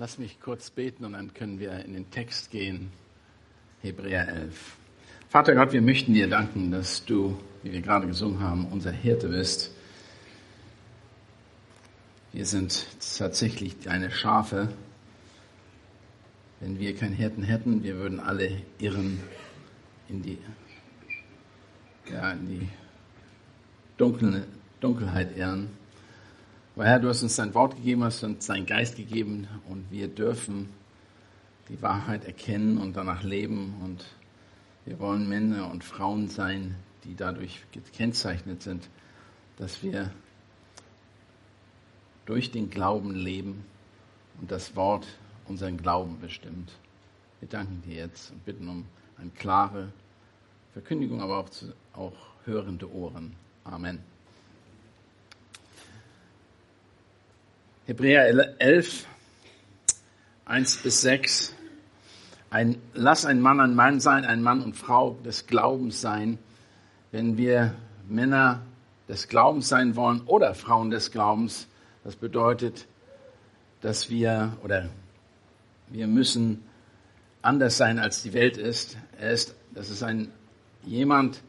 Lass mich kurz beten und dann können wir in den Text gehen. Hebräer 11. Vater Gott, wir möchten dir danken, dass du, wie wir gerade gesungen haben, unser Hirte bist. Wir sind tatsächlich deine Schafe. Wenn wir keinen Hirten hätten, wir würden alle irren in die, ja, in die Dunkel, Dunkelheit irren. Aber Herr, du hast uns dein Wort gegeben, hast uns deinen Geist gegeben und wir dürfen die Wahrheit erkennen und danach leben und wir wollen Männer und Frauen sein, die dadurch gekennzeichnet sind, dass wir durch den Glauben leben und das Wort unseren Glauben bestimmt. Wir danken dir jetzt und bitten um eine klare Verkündigung, aber auch, zu, auch hörende Ohren. Amen. Hebräer 11, 1 bis 6. Ein, lass ein Mann ein Mann sein, ein Mann und Frau des Glaubens sein. Wenn wir Männer des Glaubens sein wollen oder Frauen des Glaubens, das bedeutet, dass wir oder wir müssen anders sein, als die Welt ist. Er ist, das ist ein jemand,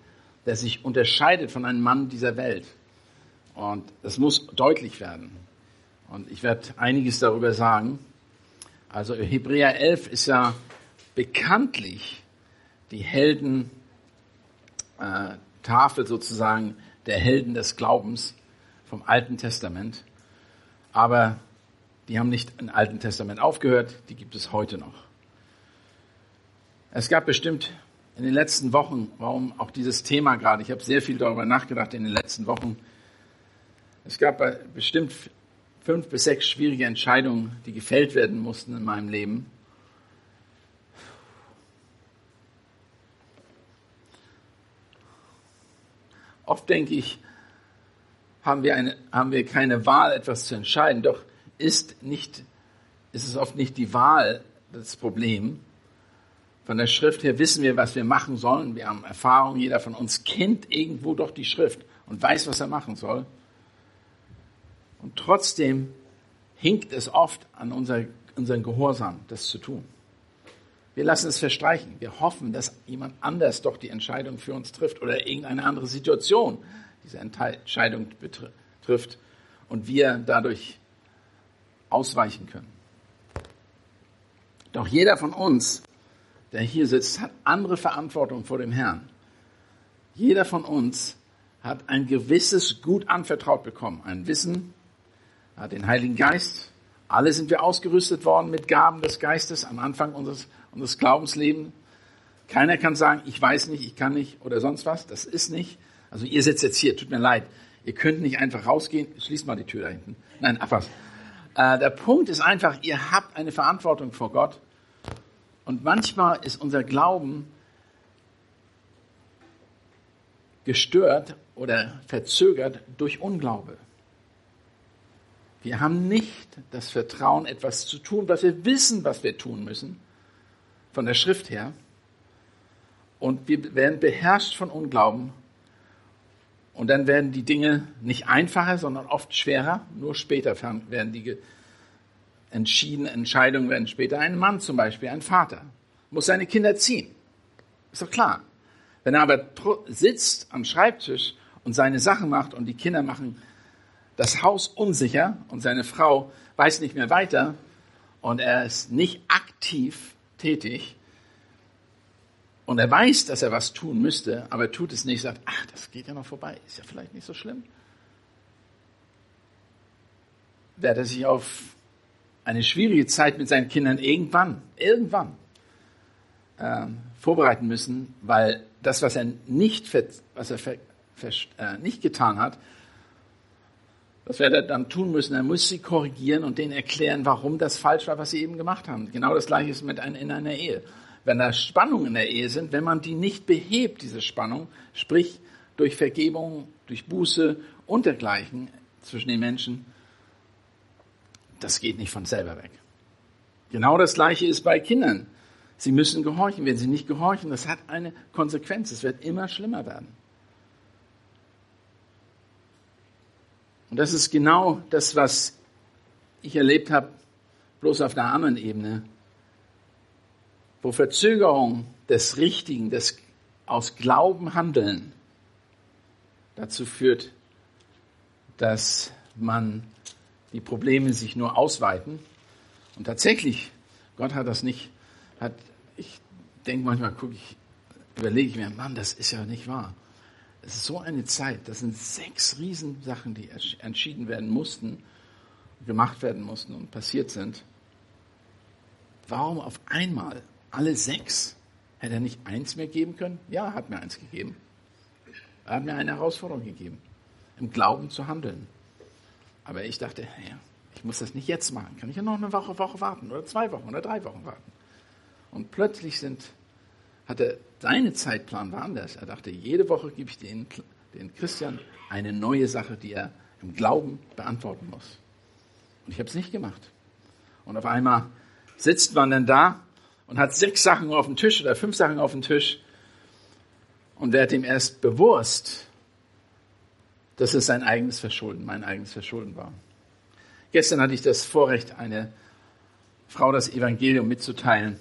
der sich unterscheidet von einem Mann dieser Welt. Und das muss deutlich werden. Und ich werde einiges darüber sagen. Also Hebräer 11 ist ja bekanntlich die Heldentafel äh, sozusagen der Helden des Glaubens vom Alten Testament. Aber die haben nicht im Alten Testament aufgehört, die gibt es heute noch. Es gab bestimmt in den letzten Wochen, warum auch dieses Thema gerade, ich habe sehr viel darüber nachgedacht in den letzten Wochen, es gab bestimmt fünf bis sechs schwierige Entscheidungen, die gefällt werden mussten in meinem Leben. Oft denke ich, haben wir, eine, haben wir keine Wahl, etwas zu entscheiden. Doch ist, nicht, ist es oft nicht die Wahl das Problem. Von der Schrift her wissen wir, was wir machen sollen. Wir haben Erfahrung. Jeder von uns kennt irgendwo doch die Schrift und weiß, was er machen soll. Und trotzdem hinkt es oft an unser, unseren Gehorsam, das zu tun. Wir lassen es verstreichen. Wir hoffen, dass jemand anders doch die Entscheidung für uns trifft oder irgendeine andere Situation diese Entscheidung betrifft und wir dadurch ausweichen können. Doch jeder von uns, der hier sitzt, hat andere Verantwortung vor dem Herrn. Jeder von uns hat ein gewisses Gut anvertraut bekommen, ein Wissen, hat den Heiligen Geist. Alle sind wir ausgerüstet worden mit Gaben des Geistes am Anfang unseres, unseres Glaubenslebens. Keiner kann sagen, ich weiß nicht, ich kann nicht oder sonst was. Das ist nicht. Also ihr sitzt jetzt hier, tut mir leid. Ihr könnt nicht einfach rausgehen. Schließt mal die Tür da hinten. Nein, ach was. Äh, der Punkt ist einfach, ihr habt eine Verantwortung vor Gott. Und manchmal ist unser Glauben gestört oder verzögert durch Unglaube. Wir haben nicht das Vertrauen, etwas zu tun, was wir wissen, was wir tun müssen, von der Schrift her. Und wir werden beherrscht von Unglauben. Und dann werden die Dinge nicht einfacher, sondern oft schwerer. Nur später werden die entschiedenen Entscheidungen werden später. Ein Mann zum Beispiel, ein Vater, muss seine Kinder ziehen. Ist doch klar. Wenn er aber sitzt am Schreibtisch und seine Sachen macht und die Kinder machen das Haus unsicher und seine Frau weiß nicht mehr weiter und er ist nicht aktiv tätig und er weiß, dass er was tun müsste, aber er tut es nicht, sagt, ach, das geht ja noch vorbei, ist ja vielleicht nicht so schlimm. Wird er sich auf eine schwierige Zeit mit seinen Kindern irgendwann, irgendwann ähm, vorbereiten müssen, weil das, was er nicht, was er äh, nicht getan hat, was wird er dann tun müssen? Er muss sie korrigieren und denen erklären, warum das falsch war, was sie eben gemacht haben. Genau das Gleiche ist mit ein, in einer Ehe. Wenn da Spannungen in der Ehe sind, wenn man die nicht behebt, diese Spannung, sprich durch Vergebung, durch Buße und dergleichen zwischen den Menschen, das geht nicht von selber weg. Genau das Gleiche ist bei Kindern. Sie müssen gehorchen. Wenn sie nicht gehorchen, das hat eine Konsequenz. Es wird immer schlimmer werden. Und das ist genau das, was ich erlebt habe bloß auf einer anderen Ebene, wo Verzögerung des Richtigen, des aus Glauben handeln, dazu führt, dass man die Probleme sich nur ausweiten. Und tatsächlich, Gott hat das nicht, hat, ich denke manchmal, gucke ich, überlege ich mir, Mann, das ist ja nicht wahr. Es ist so eine Zeit, das sind sechs Riesensachen, die entschieden werden mussten, gemacht werden mussten und passiert sind. Warum auf einmal alle sechs? Hätte er nicht eins mehr geben können? Ja, er hat mir eins gegeben. Er hat mir eine Herausforderung gegeben, im Glauben zu handeln. Aber ich dachte, ja, ich muss das nicht jetzt machen. Kann ich ja noch eine Woche, Woche warten oder zwei Wochen oder drei Wochen warten. Und plötzlich sind, hatte seine Zeitplan war anders. Er dachte, jede Woche gebe ich den, den Christian eine neue Sache, die er im Glauben beantworten muss. Und ich habe es nicht gemacht. Und auf einmal sitzt man dann da und hat sechs Sachen auf dem Tisch oder fünf Sachen auf dem Tisch und wird ihm erst bewusst, dass es sein eigenes Verschulden, mein eigenes Verschulden war. Gestern hatte ich das Vorrecht, eine Frau das Evangelium mitzuteilen,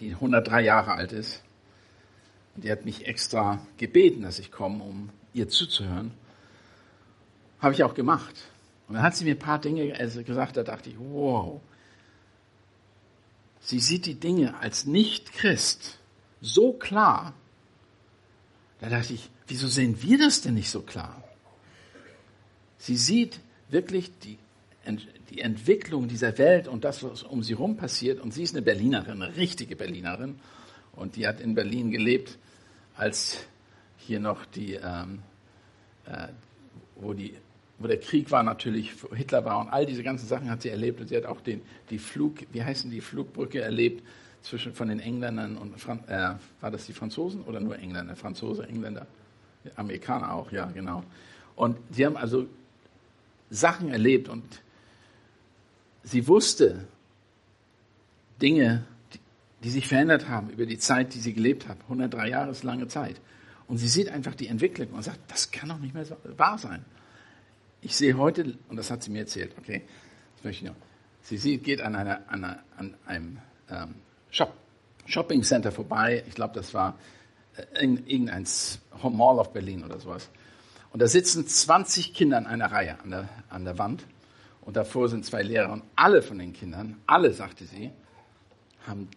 die 103 Jahre alt ist. Und die hat mich extra gebeten, dass ich komme, um ihr zuzuhören. Habe ich auch gemacht. Und dann hat sie mir ein paar Dinge gesagt, da dachte ich, wow. Sie sieht die Dinge als Nicht-Christ so klar. Da dachte ich, wieso sehen wir das denn nicht so klar? Sie sieht wirklich die, die Entwicklung dieser Welt und das, was um sie herum passiert. Und sie ist eine Berlinerin, eine richtige Berlinerin. Und die hat in Berlin gelebt, als hier noch die, ähm, äh, wo die wo der Krieg war natürlich, Hitler war und all diese ganzen Sachen hat sie erlebt und sie hat auch den, die Flug, wie heißen die Flugbrücke erlebt zwischen von den Engländern und Fran äh, war das die Franzosen oder nur Engländer, Franzose, Engländer, Amerikaner auch, ja genau. Und sie haben also Sachen erlebt und sie wusste Dinge, die, sich verändert haben über die Zeit, die sie gelebt hat, 103 Jahre ist lange Zeit. Und sie sieht einfach die Entwicklung und sagt, das kann doch nicht mehr wahr sein ich sehe heute, und das hat sie mir erzählt, okay, das möchte ich noch. Sie sieht, geht an, einer, an, einer, an einem ähm, Shop, Shopping Center vorbei. Ich glaube, das war äh, irgendein Mall of Berlin oder sowas. Und da sitzen 20 Kinder in einer Reihe an der, an der Wand. Und davor sind zwei Lehrer. Und alle von den Kindern, alle, sagte sie, haben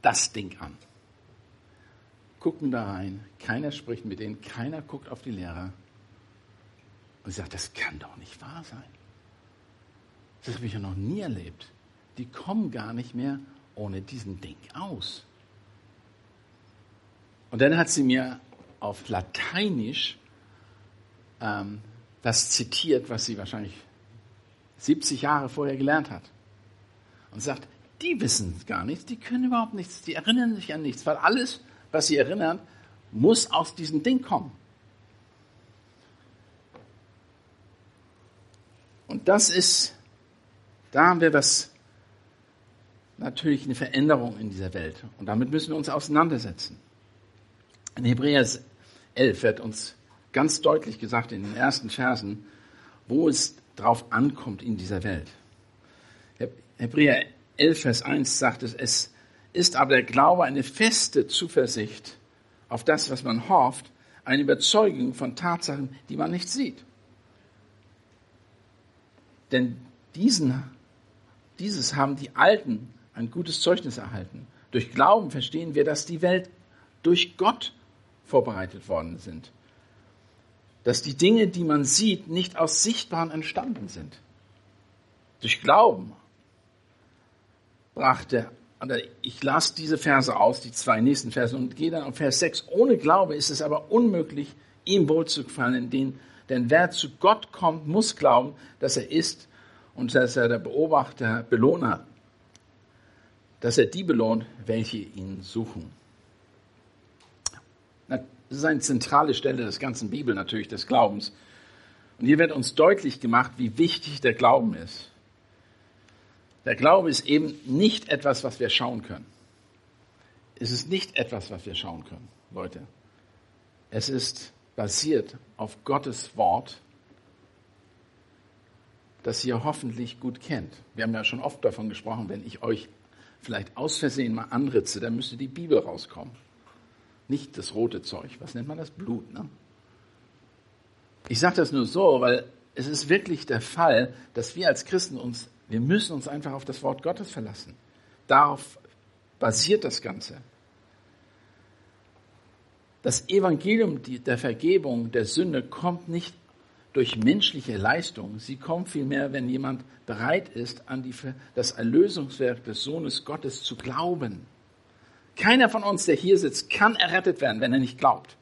das Ding an. Gucken da rein. Keiner spricht mit denen. Keiner guckt auf die Lehrer. Und sie sagt, das kann doch nicht wahr sein. Das habe ich ja noch nie erlebt. Die kommen gar nicht mehr ohne diesen Ding aus. Und dann hat sie mir auf Lateinisch ähm, das zitiert, was sie wahrscheinlich 70 Jahre vorher gelernt hat. Und sagt, die wissen gar nichts, die können überhaupt nichts, die erinnern sich an nichts, weil alles, was sie erinnern, muss aus diesem Ding kommen. Und das ist, da haben wir was, natürlich eine Veränderung in dieser Welt. Und damit müssen wir uns auseinandersetzen. In Hebräer 11 wird uns ganz deutlich gesagt in den ersten Versen, wo es drauf ankommt in dieser Welt. Hebräer 11, Vers 1 sagt es, es ist aber der Glaube eine feste Zuversicht auf das, was man hofft, eine Überzeugung von Tatsachen, die man nicht sieht. Denn diesen, dieses haben die Alten ein gutes Zeugnis erhalten. Durch Glauben verstehen wir, dass die Welt durch Gott vorbereitet worden sind. Dass die Dinge, die man sieht, nicht aus Sichtbaren entstanden sind. Durch Glauben brachte, ich las diese Verse aus, die zwei nächsten Verse, und gehe dann auf Vers 6. Ohne Glaube ist es aber unmöglich, ihm wohlzufallen, den denn wer zu Gott kommt, muss glauben, dass er ist und dass er der Beobachter, Belohner, dass er die belohnt, welche ihn suchen. Das ist eine zentrale Stelle des ganzen Bibel natürlich, des Glaubens. Und hier wird uns deutlich gemacht, wie wichtig der Glauben ist. Der Glaube ist eben nicht etwas, was wir schauen können. Es ist nicht etwas, was wir schauen können, Leute. Es ist basiert auf Gottes Wort. das ihr hoffentlich gut kennt. Wir haben ja schon oft davon gesprochen, wenn ich euch vielleicht aus Versehen mal anritze, dann müsste die Bibel rauskommen. Nicht das rote Zeug. Was nennt man das? Blut, ne? Ich sage das nur so, weil es ist wirklich der Fall, dass wir als Christen uns, wir müssen uns einfach auf das Wort Gottes verlassen. Darauf basiert das Ganze. Das Evangelium der Vergebung der Sünde kommt nicht durch menschliche Leistung. Sie kommt vielmehr, wenn jemand bereit ist, an die, das Erlösungswerk des Sohnes Gottes zu glauben. Keiner von uns, der hier sitzt, kann errettet werden, wenn er nicht glaubt.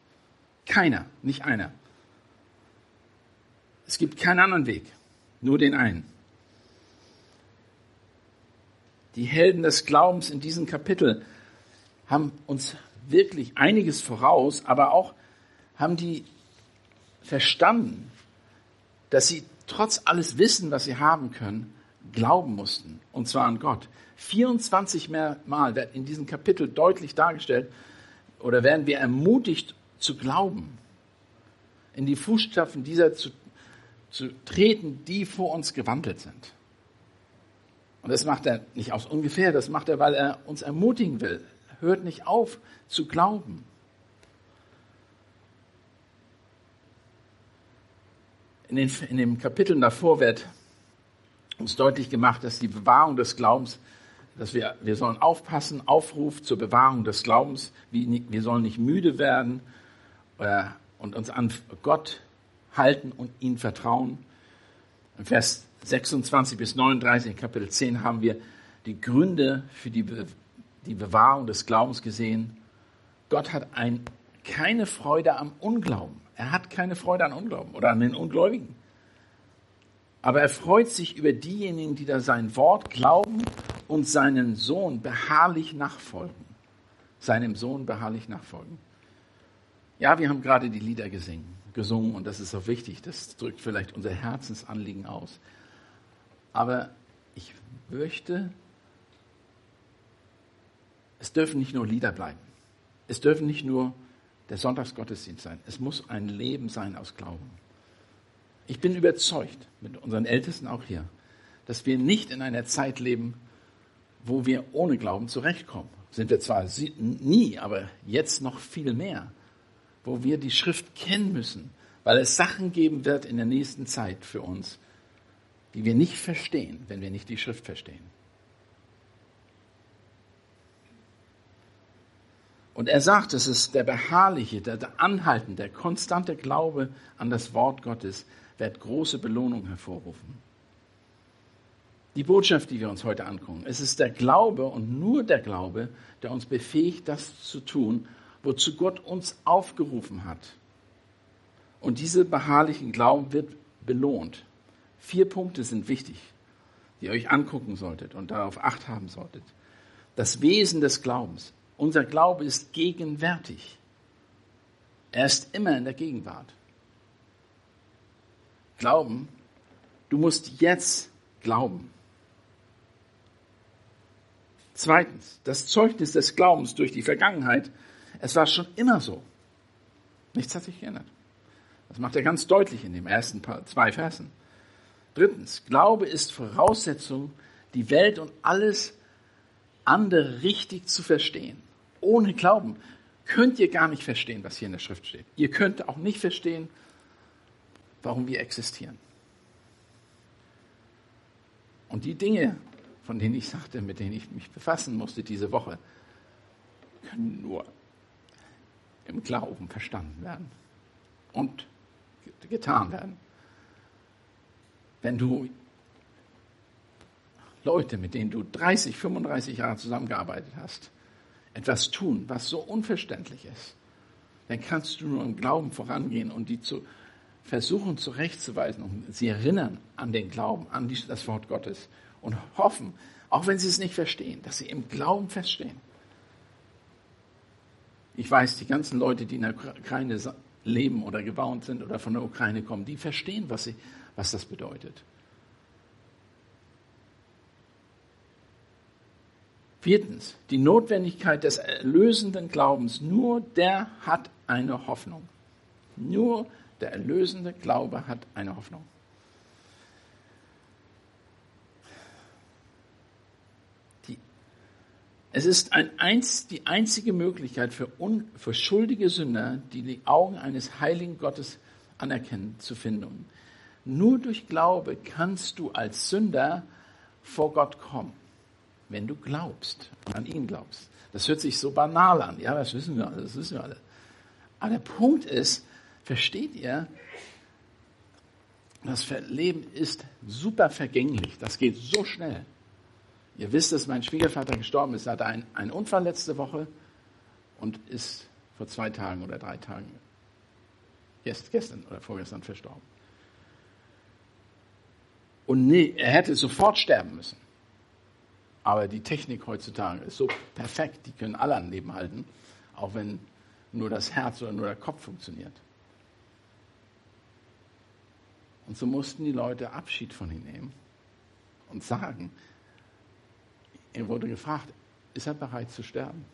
Keiner, nicht einer. Es gibt keinen anderen Weg, nur den einen. Die Helden des Glaubens in diesem Kapitel haben uns wirklich einiges voraus, aber auch haben die verstanden, dass sie trotz alles Wissen, was sie haben können, glauben mussten, und zwar an Gott. 24 Mal wird in diesem Kapitel deutlich dargestellt, oder werden wir ermutigt zu glauben, in die Fußstapfen dieser zu, zu treten, die vor uns gewandelt sind. Und das macht er nicht aus ungefähr, das macht er, weil er uns ermutigen will. Hört nicht auf zu glauben. In den, in den Kapiteln davor wird uns deutlich gemacht, dass die Bewahrung des Glaubens, dass wir, wir sollen aufpassen, Aufruf zur Bewahrung des Glaubens, wir, sollen nicht müde werden äh, und uns an Gott halten und ihn vertrauen. Im Vers 26 bis 39 in Kapitel 10 haben wir die Gründe für die, Be die Bewahrung des Glaubens gesehen. Gott hat ein, keine Freude am Unglauben. Er hat keine Freude an Unglauben oder an den Ungläubigen. Aber er freut sich über diejenigen, die da sein Wort glauben und seinen Sohn beharrlich nachfolgen. Seinem Sohn beharrlich nachfolgen. Ja, wir haben gerade die Lieder gesungen, gesungen und das ist auch wichtig. Das drückt vielleicht unser Herzensanliegen aus. Aber ich möchte, es dürfen nicht nur Lieder bleiben. Es dürfen nicht nur der Sonntagsgottesdienst sein. Es muss ein Leben sein aus Glauben. Ich bin überzeugt, mit unseren Ältesten auch hier, dass wir nicht in einer Zeit leben, wo wir ohne Glauben zurechtkommen. Sind wir zwar nie, aber jetzt noch viel mehr, wo wir die Schrift kennen müssen, weil es Sachen geben wird in der nächsten Zeit für uns, die wir nicht verstehen, wenn wir nicht die Schrift verstehen. Und er sagt, es ist der beharrliche, der, anhaltende, der konstante Glaube an das Wort Gottes, wird große Belohnung hervorrufen. Die Botschaft, die wir uns heute angucken, es ist der Glaube und nur der Glaube, der uns befähigt, das zu tun, wozu Gott uns aufgerufen hat. Und dieser beharrlichen Glauben wird belohnt. Vier Punkte sind wichtig, die ihr euch angucken solltet und darauf acht haben solltet. Das Wesen des Glaubens. Unser Glaube ist gegenwärtig. Er ist immer in der Gegenwart. Glauben, du musst jetzt glauben. Zweitens, das Zeugnis des Glaubens durch die Vergangenheit, es war schon immer so. Nichts hat sich geändert. Das macht er ganz deutlich in den ersten zwei Versen. Drittens, Glaube ist Voraussetzung, die Welt und alles andere richtig zu verstehen ohne Glauben könnt ihr gar nicht verstehen, was hier in der Schrift steht. Ihr könnt auch nicht verstehen, warum wir existieren. Und die Dinge, von denen ich sagte, mit denen ich mich befassen musste diese Woche, können nur im Glauben verstanden werden und getan werden. Wenn du Leute, mit denen du 30, 35 Jahre zusammengearbeitet hast, etwas tun, was so unverständlich ist, dann kannst du nur im Glauben vorangehen und die zu versuchen zurechtzuweisen und sie erinnern an den Glauben, an das Wort Gottes und hoffen, auch wenn sie es nicht verstehen, dass sie im Glauben feststehen. Ich weiß, die ganzen Leute, die in der Ukraine leben oder gebaut sind oder von der Ukraine kommen, die verstehen, was, sie, was das bedeutet. Viertens, die Notwendigkeit des erlösenden Glaubens. Nur der hat eine Hoffnung. Nur der der erlösende Glaube hat eine Hoffnung. Die, es ist ein, einz, die einzige Möglichkeit für, un, für schuldige Sünder, die die Augen eines heiligen Gottes anerkennen, zu finden. Nur durch Glaube kannst du als Sünder vor Gott kommen, wenn du glaubst, an ihn glaubst. Das hört sich so banal an, ja, das wissen wir alle, das wissen wir alle. Aber der Punkt ist, versteht ihr, das Leben ist super vergänglich, das geht so schnell. Ihr wisst, dass mein Schwiegervater gestorben ist. Er hatte einen, Unfall letzte Woche und ist vor zwei Tagen oder drei Tagen, gestern oder vorgestern verstorben. Und nee, er hätte sofort sterben müssen. Aber die Technik heutzutage ist so perfekt, die können alle an Leben halten, auch wenn nur das Herz oder nur der Kopf funktioniert. Und so mussten die Leute Abschied von ihm nehmen und sagen, er wurde gefragt, ist er bereit zu sterben?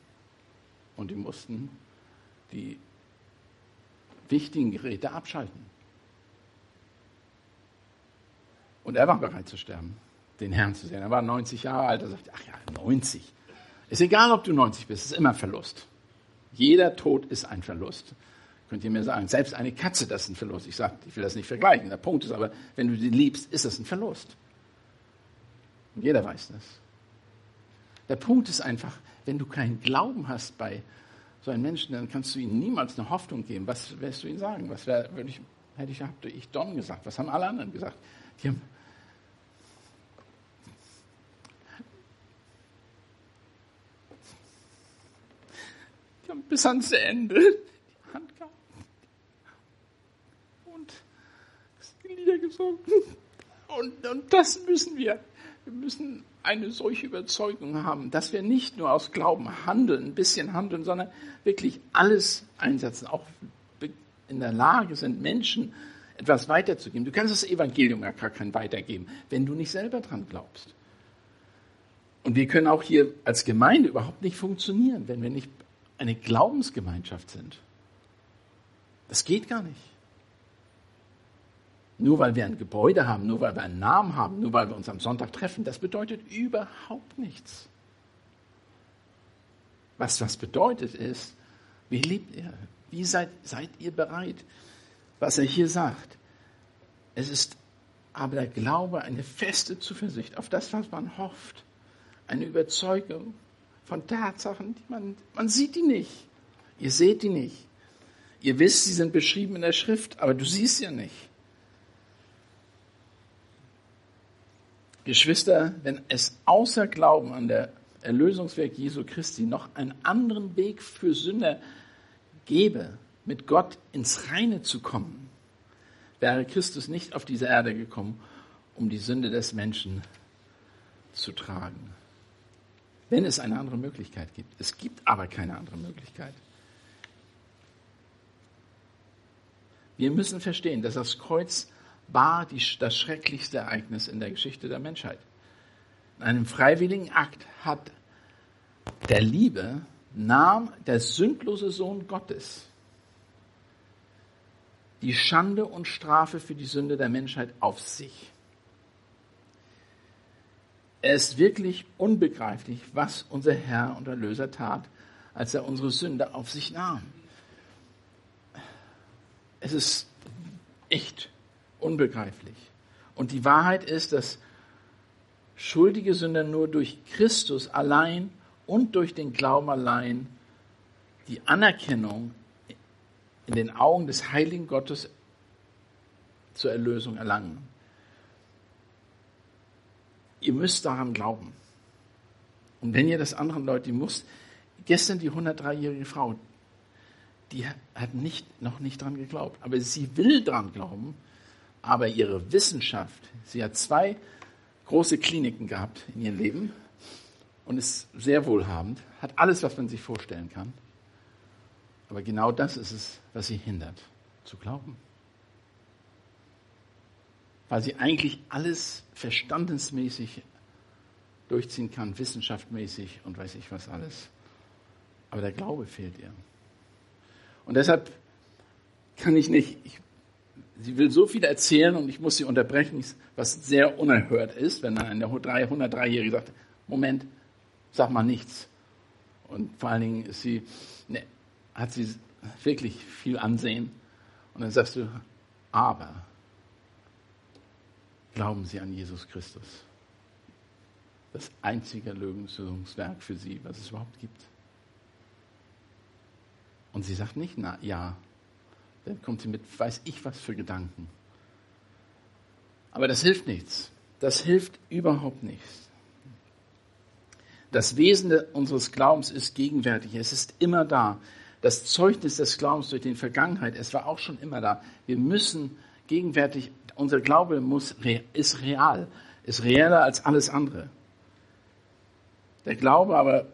Und die mussten die wichtigen Geräte abschalten. Und er war bereit zu sterben, den Herrn zu sehen. Er war 90 Jahre alt. Er sagte, ach ja, 90. Ist egal, ob du 90 bist, ist immer Verlust. Jeder Tod ist ein Verlust. Könnt ihr mir sagen, selbst eine Katze, das ist ein Verlust. Ich sage, ich will das nicht vergleichen. Der Punkt ist aber, wenn du sie liebst, ist das ein Verlust. Und jeder weiß das. Der Punkt ist einfach, wenn du keinen Glauben hast bei so einem Menschen, dann kannst du ihm niemals eine Hoffnung geben. Was wirst du ihm sagen? Was wär, ich, hätte ich, hab ich Don gesagt? Was haben alle anderen gesagt? Die haben bis ans Ende die Hand gehabt und die Lieder gesungen. Und, und das müssen wir. Wir müssen eine solche Überzeugung haben, dass wir nicht nur aus Glauben handeln, ein bisschen handeln, sondern wirklich alles einsetzen, auch in der Lage sind, Menschen etwas weiterzugeben. Du kannst das Evangelium ja gar kein weitergeben, wenn du nicht selber dran glaubst. Und wir können auch hier als Gemeinde überhaupt nicht funktionieren, wenn wir nicht eine Glaubensgemeinschaft sind. Das geht gar nicht. Nur weil wir ein Gebäude haben, nur weil wir einen Namen haben, nur weil wir uns am Sonntag treffen, das bedeutet überhaupt nichts. Was das bedeutet ist, wie lebt ihr? Wie seid, seid ihr bereit? Was er hier sagt. Es ist aber der Glaube eine feste Zuversicht auf das, was man hofft. Eine Überzeugung von Tatsachen, die man, man sieht die nicht. Ihr seht die nicht. Ihr wisst, sie sind beschrieben in der Schrift, aber du siehst sie ja nicht. Geschwister, wenn es außer Glauben an der Erlösungswerk Jesu Christi noch einen anderen Weg für Sünder gäbe, mit Gott ins Reine zu kommen, wäre Christus nicht auf diese Erde gekommen, um die Sünde des Menschen zu tragen. Wenn es eine andere Möglichkeit gibt. Es gibt aber keine andere Möglichkeit. Wir müssen verstehen, dass das Kreuz war die, das schrecklichste Ereignis in der Geschichte der Menschheit. In einem freiwilligen Akt hat der Liebe nahm der sündlose Sohn Gottes die Schande und Strafe für die Sünde der Menschheit auf sich. Es ist wirklich unbegreiflich, was unser Herr und Erlöser tat, als er unsere Sünde auf sich nahm. Es ist echt unbegreiflich. Und die Wahrheit ist, dass schuldige Sünder nur durch Christus allein und durch den Glauben allein die Anerkennung in den Augen des heiligen Gottes zur Erlösung erlangen. Ihr müsst daran glauben. Und wenn ihr das anderen Leute, die muss, gestern die 103-jährige Frau, die hat nicht, noch nicht dran geglaubt, aber sie will dran glauben, aber ihre Wissenschaft, sie hat zwei große Kliniken gehabt in ihrem Leben und ist sehr wohlhabend, hat alles, was man sich vorstellen kann. Aber genau das ist es, was sie hindert, zu glauben. Weil sie eigentlich alles verstandensmäßig durchziehen kann, wissenschaftmäßig und weiß ich was alles. Aber der Glaube fehlt ihr. Und deshalb kann ich nicht, ich sie will so viel erzählen und ich muss sie unterbrechen, was sehr unerhört ist, wenn eine 103-Jährige sagt, Moment, sag mal nichts. Und vor allen Dingen ist sie, ne, hat sie wirklich viel Ansehen. Und dann sagst du, aber glauben Sie an Jesus Christus. Das einzige Lösungswerk für Sie, was es überhaupt gibt. Und sie sagt nicht, na ja. Dann kommt sie mit, weiß ich was für Gedanken. Aber das hilft nichts. Das hilft überhaupt nichts. Das Wesen unseres Glaubens ist gegenwärtig. Es ist immer da. Das Zeugnis des Glaubens durch die Vergangenheit, es war auch schon immer da. Wir müssen gegenwärtig, unser Glaube muss, ist real, ist realer als alles andere. Der Glaube aber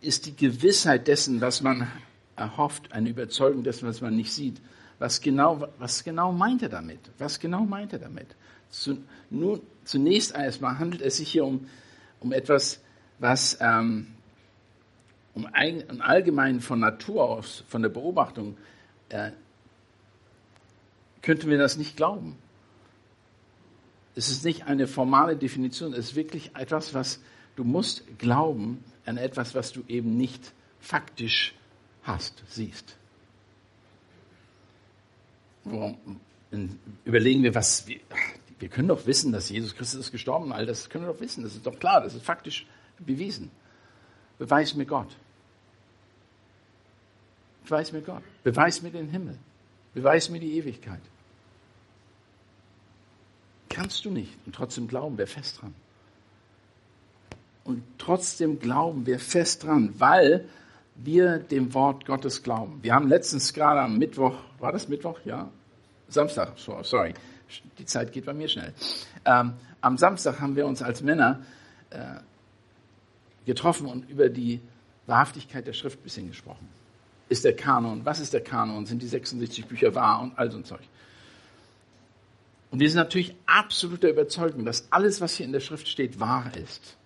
ist die Gewissheit dessen, was man erhofft, eine Überzeugung dessen, was man nicht sieht. Was genau, was genau meint er damit? Was genau meint er damit? Zu, nun, zunächst einmal handelt es sich hier um, um etwas, was ähm, um ein, allgemein von Natur aus, von der Beobachtung, äh, könnten wir das nicht glauben. Es ist nicht eine formale Definition, es ist wirklich etwas, was du musst glauben an etwas, was du eben nicht faktisch hast, siehst. Überlegen wir, was wir, wir können doch wissen, dass Jesus Christus ist gestorben, all das können wir doch wissen, das ist doch klar, das ist faktisch bewiesen. Beweis mir Gott. Beweis mir Gott. Beweis mir den Himmel. Beweis mir die Ewigkeit. Kannst du nicht. Und trotzdem glauben wir fest dran. Und trotzdem glauben wir fest dran, weil wir dem Wort Gottes glauben. Wir haben letztens gerade am Mittwoch, war das Mittwoch? Ja? Samstag, sorry, die Zeit geht bei mir schnell. Ähm, am Samstag haben wir uns als Männer äh, getroffen und über die Wahrhaftigkeit der Schrift ein bisschen gesprochen. Ist der Kanon, was ist der Kanon, sind die 66 Bücher wahr und all so ein Zeug. Und wir sind natürlich absolut der Überzeugung, dass alles, was hier in der Schrift steht, wahr ist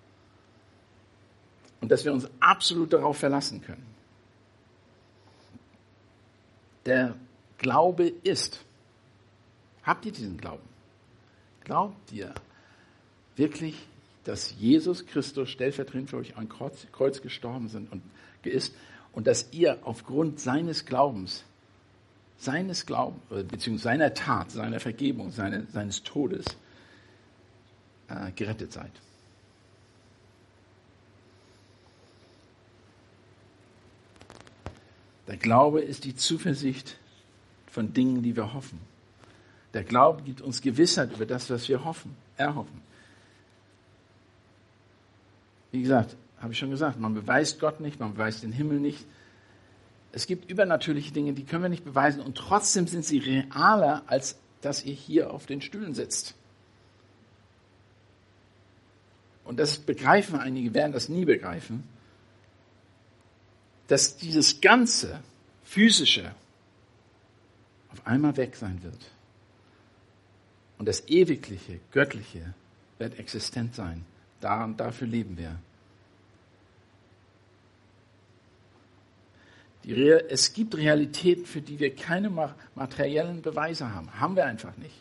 und dass wir uns absolut darauf verlassen können. Der Glaube ist. Habt ihr diesen Glauben? Glaubt ihr wirklich, dass Jesus Christus stellvertretend für euch am Kreuz, Kreuz gestorben sind und ist und dass ihr aufgrund seines Glaubens, seines Glaubens, beziehungsweise seiner Tat, seiner Vergebung, seine, seines Todes äh, gerettet seid? Der Glaube ist die Zuversicht von Dingen, die wir hoffen. Der Glaube gibt uns Gewissheit über das, was wir hoffen, erhoffen. Wie gesagt, habe ich schon gesagt, man beweist Gott nicht, man beweist den Himmel nicht. Es gibt übernatürliche Dinge, die können wir nicht beweisen und trotzdem sind sie realer, als dass ihr hier auf den Stühlen sitzt. Und das begreifen einige, werden das nie begreifen dass dieses ganze physische auf einmal weg sein wird. Und das ewigliche, göttliche wird existent sein. Da und dafür leben wir. Es gibt Realitäten, für die wir keine materiellen Beweise haben. Haben wir einfach nicht.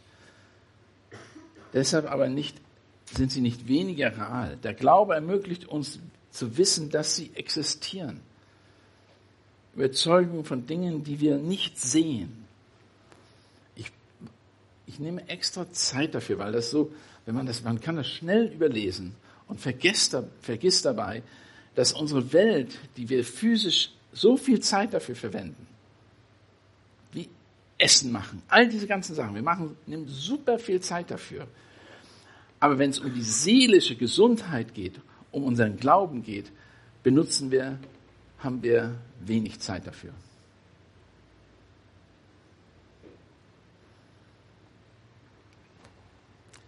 Deshalb aber nicht, sind sie nicht weniger real. Der Glaube ermöglicht uns zu wissen, dass sie existieren. Überzeugung von Dingen, die wir nicht sehen. Ich, nehme extra Zeit dafür, weil das so, wenn man das, man kann das schnell überlesen und vergisst, vergisst dabei, dass unsere Welt, die wir physisch so viel Zeit dafür verwenden, wie Essen machen, all diese ganzen Sachen, wir machen, nehmen super viel Zeit dafür. Aber wenn es um die seelische Gesundheit geht, um unseren Glauben geht, benutzen wir haben wir wenig Zeit dafür.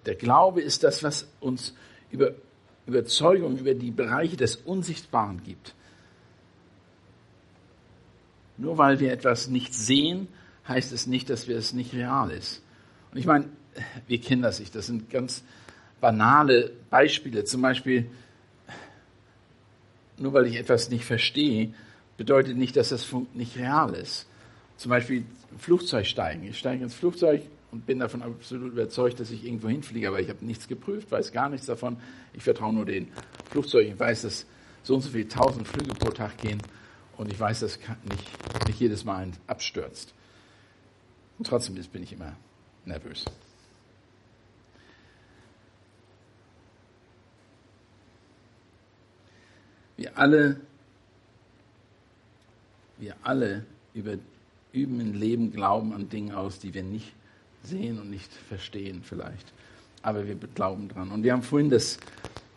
Der Glaube ist das, was uns über Überzeugung über die Bereiche des Unsichtbaren gibt. Nur weil wir etwas nicht sehen, heißt es nicht, dass wir es nicht real ist. Und ich meine, wir kennen das nicht. Das sind ganz banale Beispiele. Zum Beispiel, nur weil ich etwas nicht verstehe, bedeutet nicht, dass das nicht real ist. Zum Beispiel Flugzeug steigen. Ich steige ins Flugzeug und bin davon absolut überzeugt, dass ich irgendwo hinfliege, aber ich habe nichts geprüft, weiß gar nichts davon. Ich vertraue nur den Flugzeugen. Ich weiß, dass so und so viele tausend Flüge pro Tag gehen und ich weiß, dass nicht, nicht jedes Mal abstürzt. Und trotzdem bin ich immer nervös. Wir alle, wir alle über, üben im Leben Glauben an Dinge aus, die wir nicht sehen und nicht verstehen vielleicht. Aber wir glauben dran. Und wir haben vorhin das,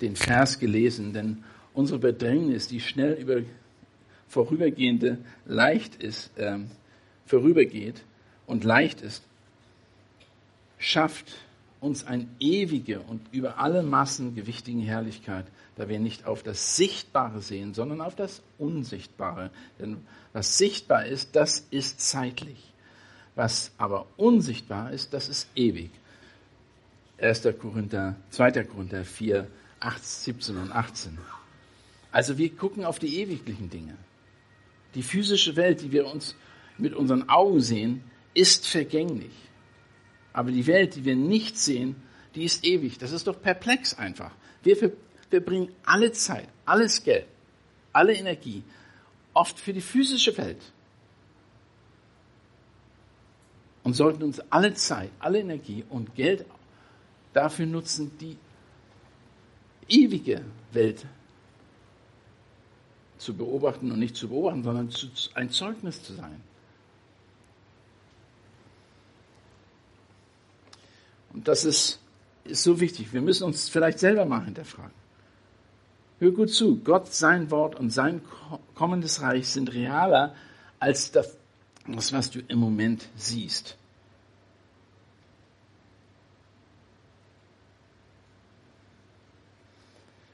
den Vers gelesen, denn unsere Bedrängnis, die schnell über vorübergehende leicht ist, ähm, vorübergeht und leicht ist, schafft uns eine ewige und über alle Massen gewichtigen Herrlichkeit, da wir nicht auf das Sichtbare sehen, sondern auf das Unsichtbare. Denn was sichtbar ist, das ist zeitlich. Was aber unsichtbar ist, das ist ewig. 1. Korinther, 2. Korinther 4, 8, 17 und 18. Also wir gucken auf die ewiglichen Dinge. Die physische Welt, die wir uns mit unseren Augen sehen, ist vergänglich. Aber die Welt, die wir nicht sehen, die ist ewig. Das ist doch perplex einfach. Wir verbringen alle Zeit, alles Geld, alle Energie, oft für die physische Welt. Und sollten uns alle Zeit, alle Energie und Geld dafür nutzen, die ewige Welt zu beobachten und nicht zu beobachten, sondern ein Zeugnis zu sein. Und das ist, ist so wichtig. Wir müssen uns vielleicht selber mal hinterfragen. Hör gut zu. Gott, sein Wort und sein kommendes Reich sind realer als das, das was du im Moment siehst.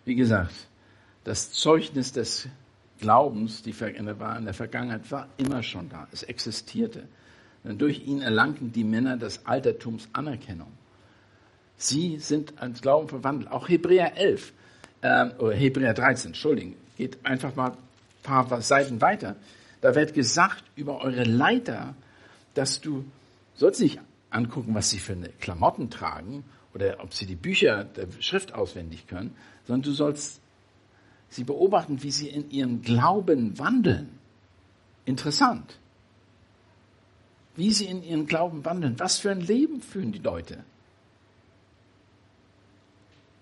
Wie gesagt, das Zeugnis des Glaubens, die in der Vergangenheit, war immer schon da. Es existierte. Denn durch ihn erlangten die Männer des Altertums Anerkennung. Sie sind ans Glauben verwandelt. Auch Hebräer 11, äh, oder Hebräer 13, Entschuldigung, geht einfach mal ein paar Seiten weiter. Da wird gesagt über eure Leiter, dass du sollst nicht angucken, was sie für eine Klamotten tragen oder ob sie die Bücher der Schrift auswendig können, sondern du sollst sie beobachten, wie sie in ihrem Glauben wandeln. Interessant. Wie sie in ihrem Glauben wandeln. Was für ein Leben führen die Leute?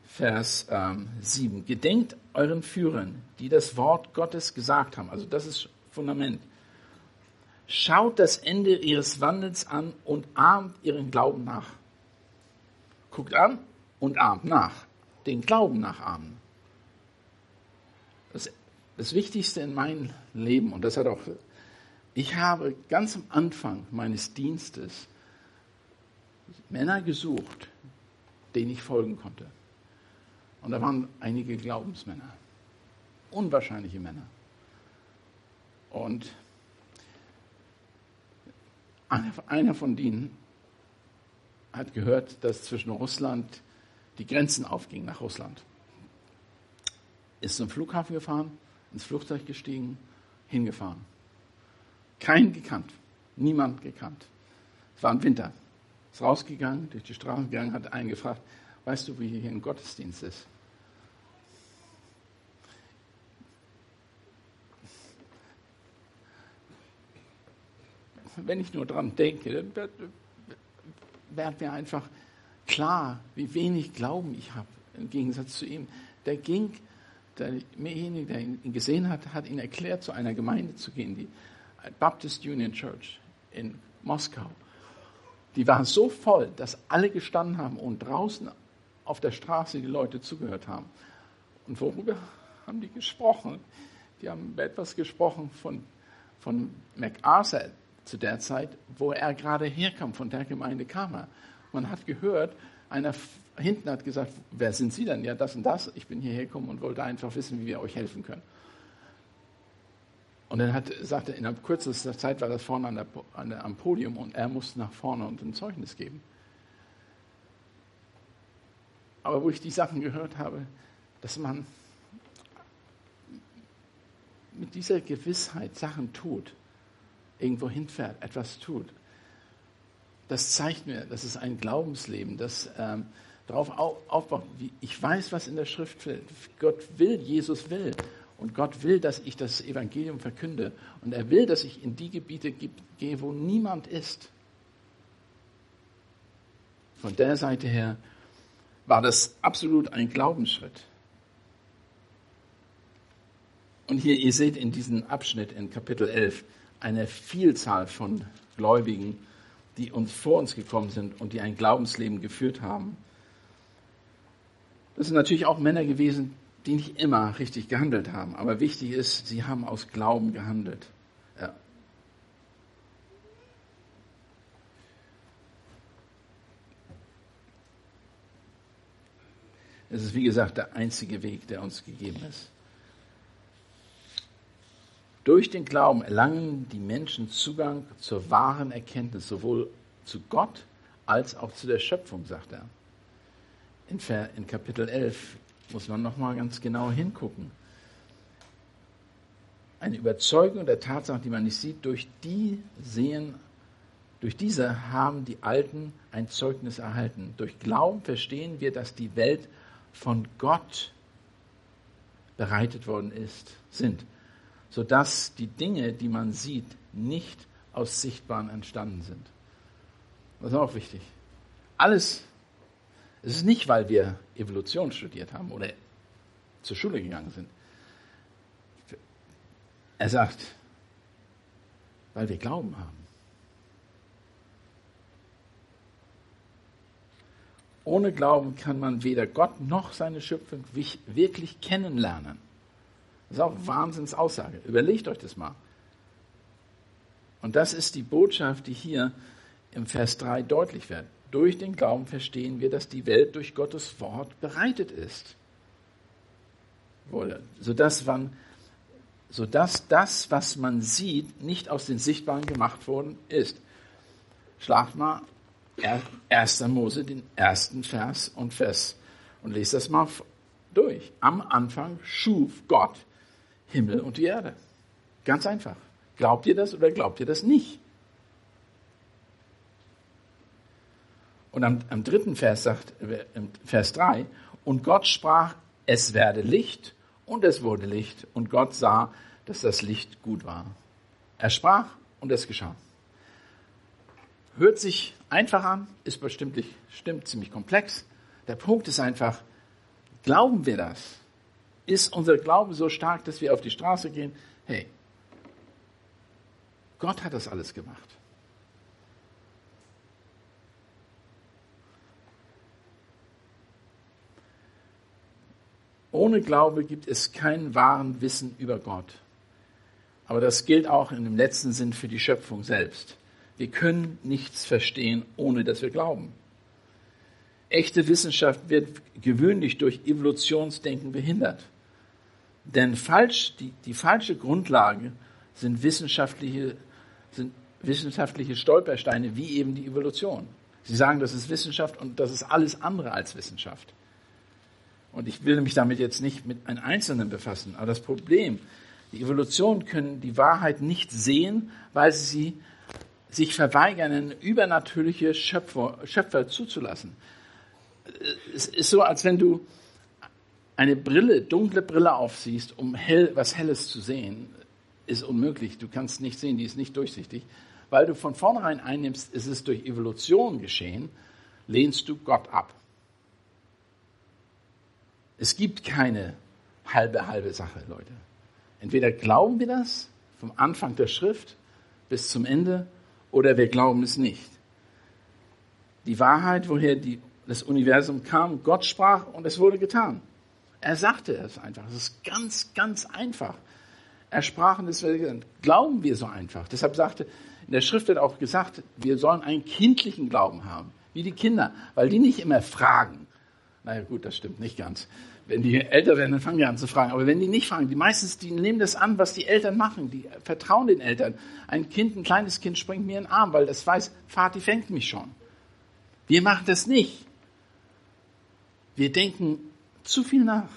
Vers ähm, 7. Gedenkt euren Führern, die das Wort Gottes gesagt haben. Also das ist Fundament. Schaut das Ende ihres Wandels an und ahmt ihren Glauben nach. Guckt an und ahmt nach. Den Glauben nachahmen. Das, das Wichtigste in meinem Leben, und das hat auch, ich habe ganz am Anfang meines Dienstes Männer gesucht, denen ich folgen konnte. Und da waren einige Glaubensmänner. Unwahrscheinliche Männer. Und einer von denen hat gehört, dass zwischen Russland die Grenzen aufgingen nach Russland. Ist zum Flughafen gefahren, ins Flugzeug gestiegen, hingefahren. Kein gekannt, niemand gekannt. Es war ein Winter. Ist rausgegangen, durch die Straße gegangen, hat einen gefragt, weißt du, wie hier ein Gottesdienst ist? Wenn ich nur dran denke, dann wird, wird mir einfach klar, wie wenig Glauben ich habe im Gegensatz zu ihm. Der ging, derjenige, der ihn gesehen hat, hat ihn erklärt, zu einer Gemeinde zu gehen, die Baptist Union Church in Moskau. Die war so voll, dass alle gestanden haben und draußen auf der Straße die Leute zugehört haben. Und worüber haben die gesprochen? Die haben etwas gesprochen von, von MacArthur, zu der Zeit, wo er gerade herkam, von der Gemeinde kam er. Man hat gehört, einer hinten hat gesagt, wer sind Sie denn? Ja, das und das. Ich bin hierher gekommen und wollte einfach wissen, wie wir euch helfen können. Und dann hat, sagte in kürzester Zeit war das vorne an der, an der, am Podium und er musste nach vorne und ein Zeugnis geben. Aber wo ich die Sachen gehört habe, dass man mit dieser Gewissheit Sachen tut, irgendwo hinfährt, etwas tut. Das zeigt mir, das ist ein Glaubensleben, das ähm, darauf aufbaut. Ich weiß, was in der Schrift will. Gott will, Jesus will. Und Gott will, dass ich das Evangelium verkünde. Und er will, dass ich in die Gebiete gehe, wo niemand ist. Von der Seite her war das absolut ein Glaubensschritt. Und hier, ihr seht in diesem Abschnitt in Kapitel 11 eine Vielzahl von Gläubigen, die uns vor uns gekommen sind und die ein Glaubensleben geführt haben. Das sind natürlich auch Männer gewesen, die nicht immer richtig gehandelt haben. Aber wichtig ist, sie haben aus Glauben gehandelt. Ja. Es ist, wie gesagt, der einzige Weg, der uns gegeben ist. Durch den Glauben erlangen die Menschen Zugang zur wahren Erkenntnis, sowohl zu Gott als auch zu der Schöpfung, sagt er. In, in Kapitel 11 muss man nochmal ganz genau hingucken. Eine Überzeugung der Tatsache, die man nicht sieht, durch die sehen, durch diese haben die Alten ein Zeugnis erhalten. Durch Glauben verstehen wir, dass die Welt von Gott bereitet worden ist, sind, sodass die Dinge, die man sieht, nicht aus Sichtbaren entstanden sind. Das ist auch wichtig. Alles es ist nicht, weil wir Evolution studiert haben oder zur Schule gegangen sind. Er sagt, weil wir Glauben haben. Ohne Glauben kann man weder Gott noch seine Schöpfung wirklich kennenlernen. Das ist auch Wahnsinnsaussage. Überlegt euch das mal. Und das ist die Botschaft, die hier im Vers 3 deutlich wird. Durch den Glauben verstehen wir, dass die Welt durch Gottes Wort bereitet ist. Sodass, man, sodass das, was man sieht, nicht aus den Sichtbaren gemacht worden ist. Schlagt mal 1. Mose, den ersten Vers und Vers und lest das mal durch. Am Anfang schuf Gott Himmel und die Erde. Ganz einfach. Glaubt ihr das oder glaubt ihr das nicht? Und am, am dritten Vers sagt, Vers 3, und Gott sprach, es werde Licht, und es wurde Licht, und Gott sah, dass das Licht gut war. Er sprach, und es geschah. Hört sich einfach an, ist bestimmt stimmt, ziemlich komplex. Der Punkt ist einfach, glauben wir das? Ist unser Glaube so stark, dass wir auf die Straße gehen? Hey, Gott hat das alles gemacht. Ohne Glaube gibt es kein wahren Wissen über Gott. Aber das gilt auch in dem letzten Sinn für die Schöpfung selbst. Wir können nichts verstehen, ohne dass wir glauben. Echte Wissenschaft wird gewöhnlich durch Evolutionsdenken behindert. Denn falsch, die, die falsche Grundlage sind wissenschaftliche, sind wissenschaftliche Stolpersteine wie eben die Evolution. Sie sagen, das ist Wissenschaft und das ist alles andere als Wissenschaft. Und ich will mich damit jetzt nicht mit einem Einzelnen befassen. Aber das Problem, die Evolution können die Wahrheit nicht sehen, weil sie sich verweigern, einen übernatürliche Schöpfer, Schöpfer zuzulassen. Es ist so, als wenn du eine Brille, dunkle Brille aufsiehst, um hell, was Helles zu sehen, ist unmöglich. Du kannst nicht sehen, die ist nicht durchsichtig. Weil du von vornherein einnimmst, ist es durch Evolution geschehen, lehnst du Gott ab. Es gibt keine halbe, halbe Sache, Leute. Entweder glauben wir das vom Anfang der Schrift bis zum Ende oder wir glauben es nicht. Die Wahrheit, woher die, das Universum kam, Gott sprach und es wurde getan. Er sagte es einfach. Es ist ganz, ganz einfach. Er sprach und es wurde Glauben wir so einfach. Deshalb sagte, in der Schrift wird auch gesagt, wir sollen einen kindlichen Glauben haben, wie die Kinder, weil die nicht immer fragen. Naja gut, das stimmt nicht ganz. Wenn die älter werden, dann fangen die an zu fragen. Aber wenn die nicht fragen, die meistens, die nehmen das an, was die Eltern machen. Die vertrauen den Eltern. Ein Kind, ein kleines Kind springt mir in den Arm, weil das weiß, Vati fängt mich schon. Wir machen das nicht. Wir denken zu viel nach.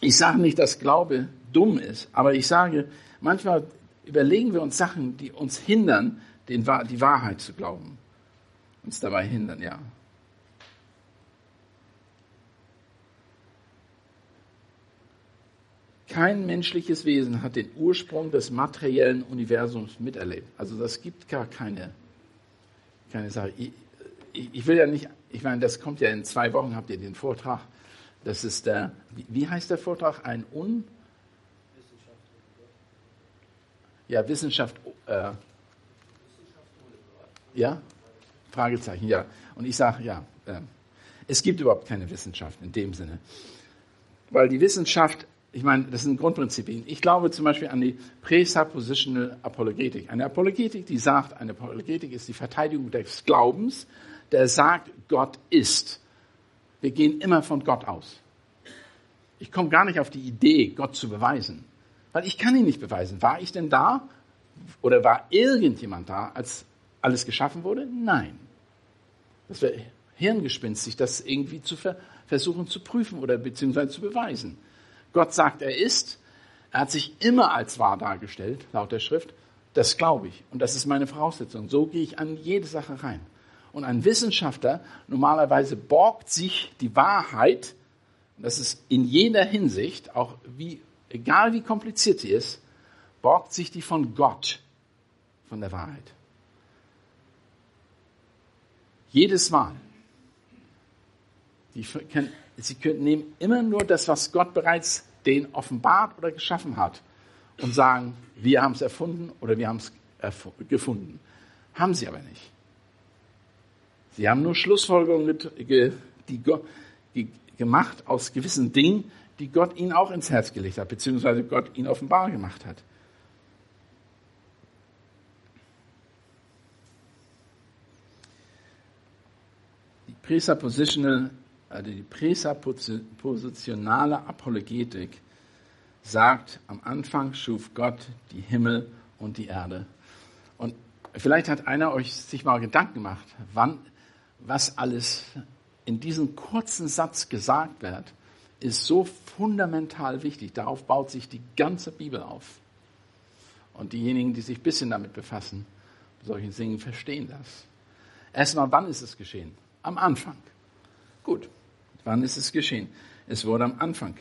Ich sage nicht, dass Glaube dumm ist, aber ich sage, manchmal überlegen wir uns Sachen, die uns hindern, die Wahrheit zu glauben. Uns dabei hindern, ja. Kein menschliches Wesen hat den Ursprung des materiellen Universums miterlebt. Also das gibt gar keine, keine Sache. Ich, ich will ja nicht, ich meine, das kommt ja in zwei Wochen, habt ihr den Vortrag. Das ist der, wie heißt der Vortrag? Ein Un... Ja, Wissenschaft. Äh, ja? Fragezeichen, ja. Und ich sage, ja, äh, es gibt überhaupt keine Wissenschaft in dem Sinne. Weil die Wissenschaft, ich meine, das sind Grundprinzipien. Ich glaube zum Beispiel an die Presuppositional Apologetik. Eine Apologetik, die sagt, eine Apologetik ist die Verteidigung des Glaubens, der sagt, Gott ist. Wir gehen immer von Gott aus. Ich komme gar nicht auf die Idee, Gott zu beweisen. Weil ich kann ihn nicht beweisen. War ich denn da? Oder war irgendjemand da, als alles geschaffen wurde? Nein. Das wäre hirngespenstig, das irgendwie zu ver versuchen zu prüfen oder beziehungsweise zu beweisen. Gott sagt, er ist. Er hat sich immer als wahr dargestellt, laut der Schrift. Das glaube ich. Und das ist meine Voraussetzung. So gehe ich an jede Sache rein. Und ein Wissenschaftler normalerweise borgt sich die Wahrheit, das ist in jeder Hinsicht, auch wie, egal wie kompliziert sie ist, borgt sich die von Gott, von der Wahrheit. Jedes Mal. Die können, sie können nehmen immer nur das, was Gott bereits den offenbart oder geschaffen hat und sagen, wir haben es erfunden oder wir haben es gefunden. Haben sie aber nicht. Sie haben nur Schlussfolgerungen gemacht aus gewissen Dingen, die Gott ihnen auch ins Herz gelegt hat, beziehungsweise Gott ihnen offenbar gemacht hat. Die Presuppositional, also Apologetik sagt, am Anfang schuf Gott die Himmel und die Erde. Und vielleicht hat einer euch sich mal Gedanken gemacht, wann was alles in diesem kurzen Satz gesagt wird, ist so fundamental wichtig. Darauf baut sich die ganze Bibel auf. Und diejenigen, die sich ein bisschen damit befassen, solchen Dingen verstehen das. Erstmal, wann ist es geschehen? Am Anfang. Gut, wann ist es geschehen? Es wurde am Anfang.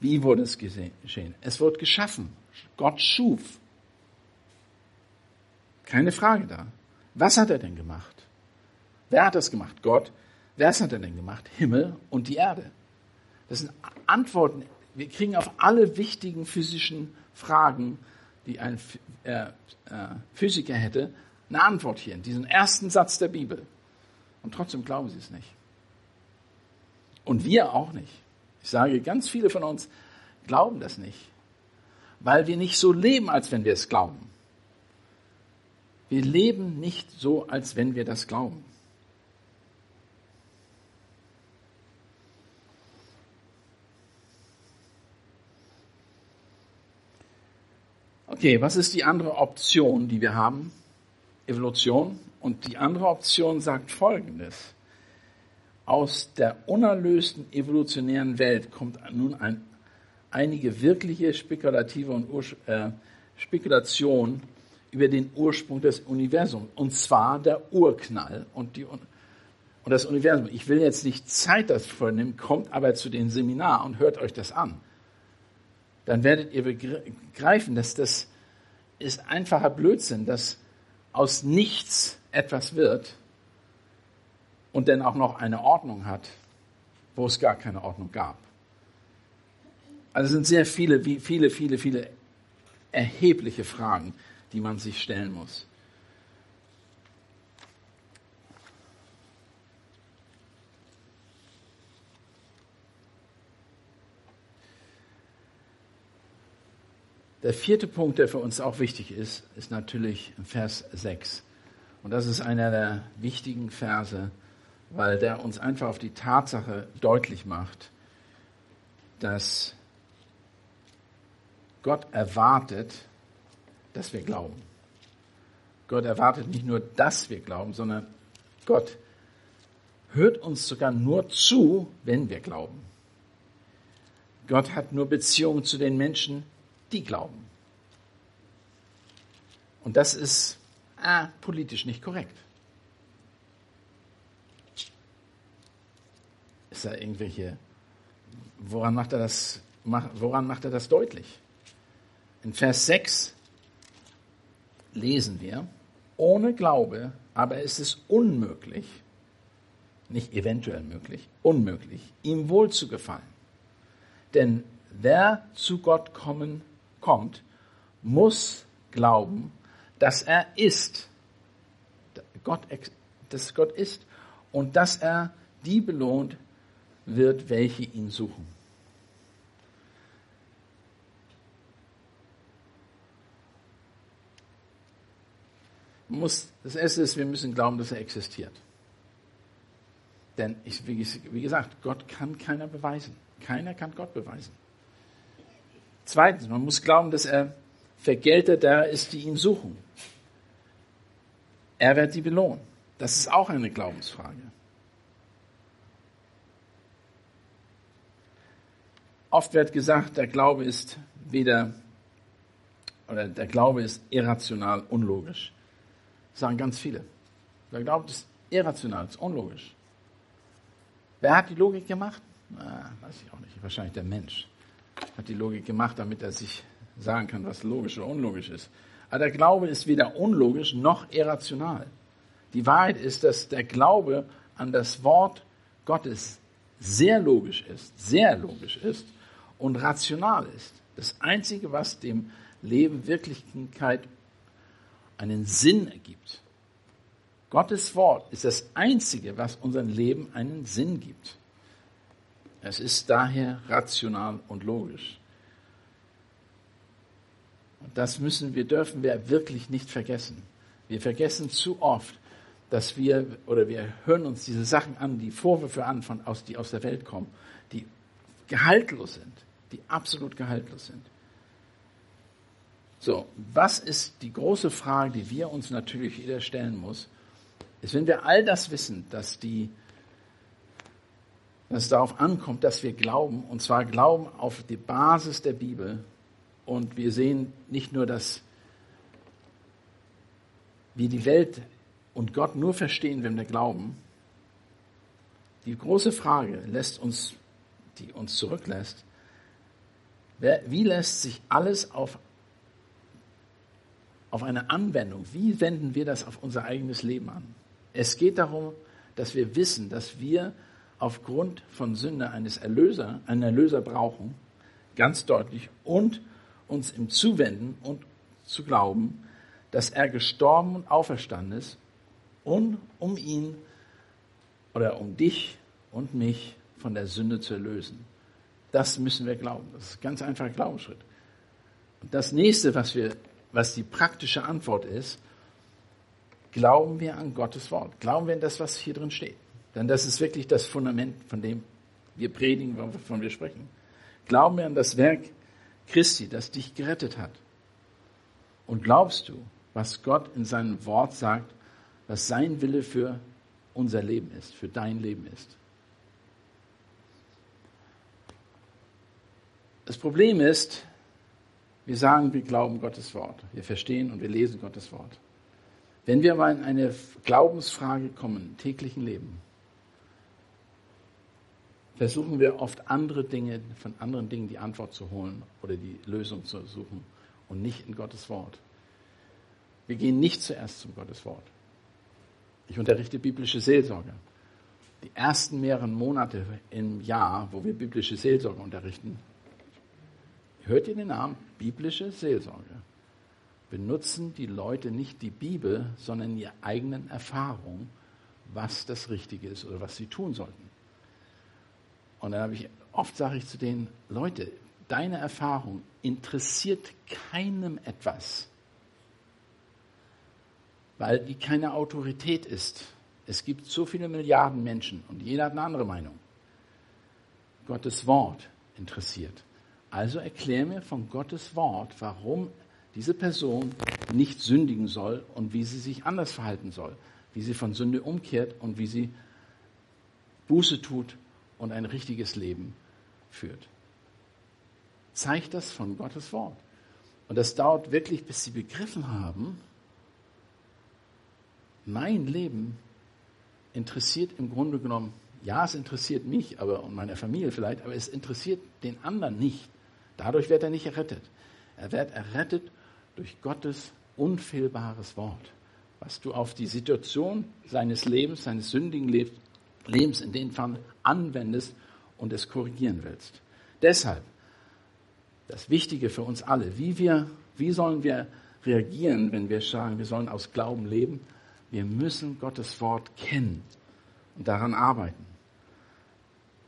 Wie wurde es geschehen? Es wurde geschaffen. Gott schuf. Keine Frage da. Was hat er denn gemacht? Wer hat das gemacht? Gott. Was hat er denn gemacht? Himmel und die Erde. Das sind Antworten. Wir kriegen auf alle wichtigen physischen Fragen, die ein äh, äh, Physiker hätte, eine Antwort hier in diesem ersten Satz der Bibel. Und trotzdem glauben sie es nicht. Und wir auch nicht. Ich sage, ganz viele von uns glauben das nicht, weil wir nicht so leben, als wenn wir es glauben. Wir leben nicht so, als wenn wir das glauben. Okay, was ist die andere Option, die wir haben? Evolution. Und die andere Option sagt Folgendes. Aus der unerlösten evolutionären Welt kommt nun ein, einige wirkliche spekulative und äh, Spekulation über den Ursprung des Universums, und zwar der Urknall und, die, und das Universum. Ich will jetzt nicht Zeit dafür nehmen, kommt aber zu den Seminar und hört euch das an. Dann werdet ihr begreifen, dass das ist einfacher Blödsinn, dass aus nichts etwas wird und dann auch noch eine Ordnung hat, wo es gar keine Ordnung gab. Also sind sehr viele, viele, viele, viele erhebliche Fragen, die man sich stellen muss. Der vierte Punkt, der für uns auch wichtig ist, ist natürlich Vers 6. Und das ist einer der wichtigen Verse, weil der uns einfach auf die Tatsache deutlich macht, dass Gott erwartet, dass wir glauben. Gott erwartet nicht nur, dass wir glauben, sondern Gott hört uns sogar nur zu, wenn wir glauben. Gott hat nur Beziehungen zu den Menschen, die glauben. Und das ist ah, politisch nicht korrekt. Ist da irgendwelche woran macht er das, woran macht er das deutlich? In Vers 6 lesen wir, ohne Glaube aber ist es unmöglich, nicht eventuell möglich, unmöglich, ihm wohl zu gefallen. Denn wer zu Gott kommen, kommt, muss glauben, dass er ist. Gott, dass Gott ist und dass er die belohnt wird, welche ihn suchen. Muss, das erste ist, wir müssen glauben, dass er existiert. Denn, ich, wie gesagt, Gott kann keiner beweisen. Keiner kann Gott beweisen. Zweitens, man muss glauben, dass er Vergelter da ist, die ihn suchen. Er wird sie belohnen. Das ist auch eine Glaubensfrage. Oft wird gesagt, der Glaube ist weder, oder der Glaube ist irrational, unlogisch. Sagen ganz viele. Der Glaube ist irrational, ist unlogisch. Wer hat die Logik gemacht? Na, weiß ich auch nicht. Wahrscheinlich der Mensch hat die Logik gemacht, damit er sich sagen kann, was logisch oder unlogisch ist. Aber der Glaube ist weder unlogisch noch irrational. Die Wahrheit ist, dass der Glaube an das Wort Gottes sehr logisch ist, sehr logisch ist und rational ist. Das Einzige, was dem Leben Wirklichkeit einen Sinn ergibt. Gottes Wort ist das Einzige, was unserem Leben einen Sinn gibt. Es ist daher rational und logisch. Und das müssen wir, dürfen wir wirklich nicht vergessen. Wir vergessen zu oft, dass wir, oder wir hören uns diese Sachen an, die Vorwürfe an, von, aus, die aus der Welt kommen, die gehaltlos sind, die absolut gehaltlos sind. So, was ist die große Frage, die wir uns natürlich jeder stellen muss, ist, wenn wir all das wissen, dass die dass es darauf ankommt, dass wir glauben, und zwar glauben auf die Basis der Bibel. Und wir sehen nicht nur, dass wir die Welt und Gott nur verstehen, wenn wir glauben. Die große Frage lässt uns, die uns zurücklässt, wie lässt sich alles auf, auf eine Anwendung, wie wenden wir das auf unser eigenes Leben an? Es geht darum, dass wir wissen, dass wir aufgrund von Sünde eines Erlöser, einen Erlöser brauchen, ganz deutlich, und uns im Zuwenden und zu glauben, dass er gestorben und auferstanden ist, und um ihn oder um dich und mich von der Sünde zu erlösen. Das müssen wir glauben. Das ist ein ganz einfacher Glaubensschritt. Und das nächste, was wir, was die praktische Antwort ist, glauben wir an Gottes Wort. Glauben wir an das, was hier drin steht. Denn das ist wirklich das Fundament, von dem wir predigen, wovon wir sprechen. Glauben wir an das Werk Christi, das dich gerettet hat. Und glaubst du, was Gott in seinem Wort sagt, was sein Wille für unser Leben ist, für dein Leben ist? Das Problem ist, wir sagen, wir glauben Gottes Wort. Wir verstehen und wir lesen Gottes Wort. Wenn wir mal in eine Glaubensfrage kommen, im täglichen Leben, versuchen wir oft andere Dinge, von anderen Dingen die Antwort zu holen oder die Lösung zu suchen und nicht in Gottes Wort. Wir gehen nicht zuerst zum Gottes Wort. Ich unterrichte biblische Seelsorge. Die ersten mehreren Monate im Jahr, wo wir biblische Seelsorge unterrichten, hört ihr den Namen biblische Seelsorge, benutzen die Leute nicht die Bibel, sondern ihre eigenen Erfahrungen, was das Richtige ist oder was sie tun sollten. Und dann habe ich, oft sage ich zu denen, Leute, deine Erfahrung interessiert keinem etwas, weil die keine Autorität ist. Es gibt so viele Milliarden Menschen und jeder hat eine andere Meinung. Gottes Wort interessiert. Also erklär mir von Gottes Wort, warum diese Person nicht sündigen soll und wie sie sich anders verhalten soll, wie sie von Sünde umkehrt und wie sie Buße tut und ein richtiges Leben führt. Zeigt das von Gottes Wort. Und das dauert wirklich, bis sie begriffen haben, mein Leben interessiert im Grunde genommen ja, es interessiert mich aber und meine Familie vielleicht, aber es interessiert den anderen nicht. Dadurch wird er nicht errettet. Er wird errettet durch Gottes unfehlbares Wort, was du auf die Situation seines Lebens, seines sündigen Lebens in dem Fall anwendest und es korrigieren willst. Deshalb das Wichtige für uns alle, wie, wir, wie sollen wir reagieren, wenn wir sagen, wir sollen aus Glauben leben? Wir müssen Gottes Wort kennen und daran arbeiten.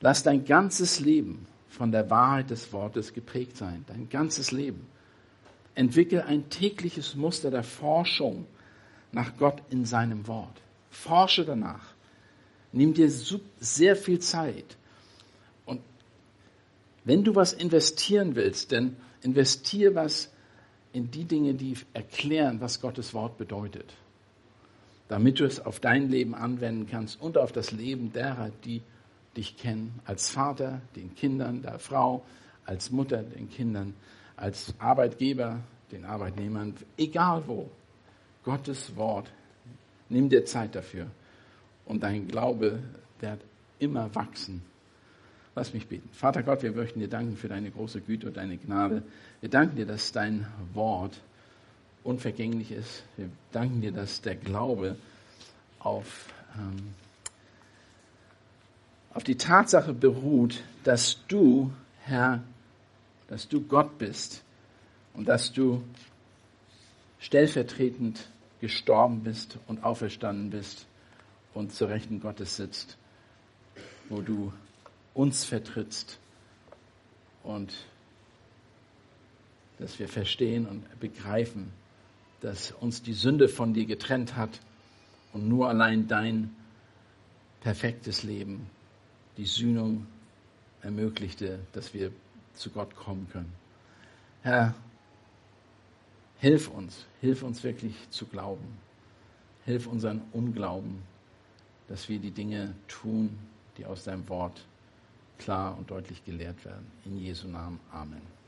Lass dein ganzes Leben von der Wahrheit des Wortes geprägt sein, dein ganzes Leben. Entwickel ein tägliches Muster der Forschung nach Gott in seinem Wort. Forsche danach. Nimm dir sehr viel Zeit. Und wenn du was investieren willst, dann investier was in die Dinge, die erklären, was Gottes Wort bedeutet. Damit du es auf dein Leben anwenden kannst und auf das Leben derer, die dich kennen, als Vater den Kindern, der Frau, als Mutter den Kindern, als Arbeitgeber den Arbeitnehmern, egal wo. Gottes Wort, nimm dir Zeit dafür und dein Glaube wird immer wachsen. Lass mich beten. Vater Gott, wir möchten dir danken für deine große Güte und deine Gnade. Wir danken dir, dass dein Wort unvergänglich ist. Wir danken dir, dass der Glaube auf ähm, auf die Tatsache beruht, dass du, Herr, dass du Gott bist und dass du stellvertretend gestorben bist und auferstanden bist und zur Rechten Gottes sitzt, wo du uns vertrittst und dass wir verstehen und begreifen, dass uns die Sünde von dir getrennt hat und nur allein dein perfektes Leben die Sühnung ermöglichte, dass wir zu Gott kommen können. Herr, hilf uns, hilf uns wirklich zu glauben. Hilf unseren Unglauben, dass wir die Dinge tun, die aus deinem Wort klar und deutlich gelehrt werden. In Jesu Namen. Amen.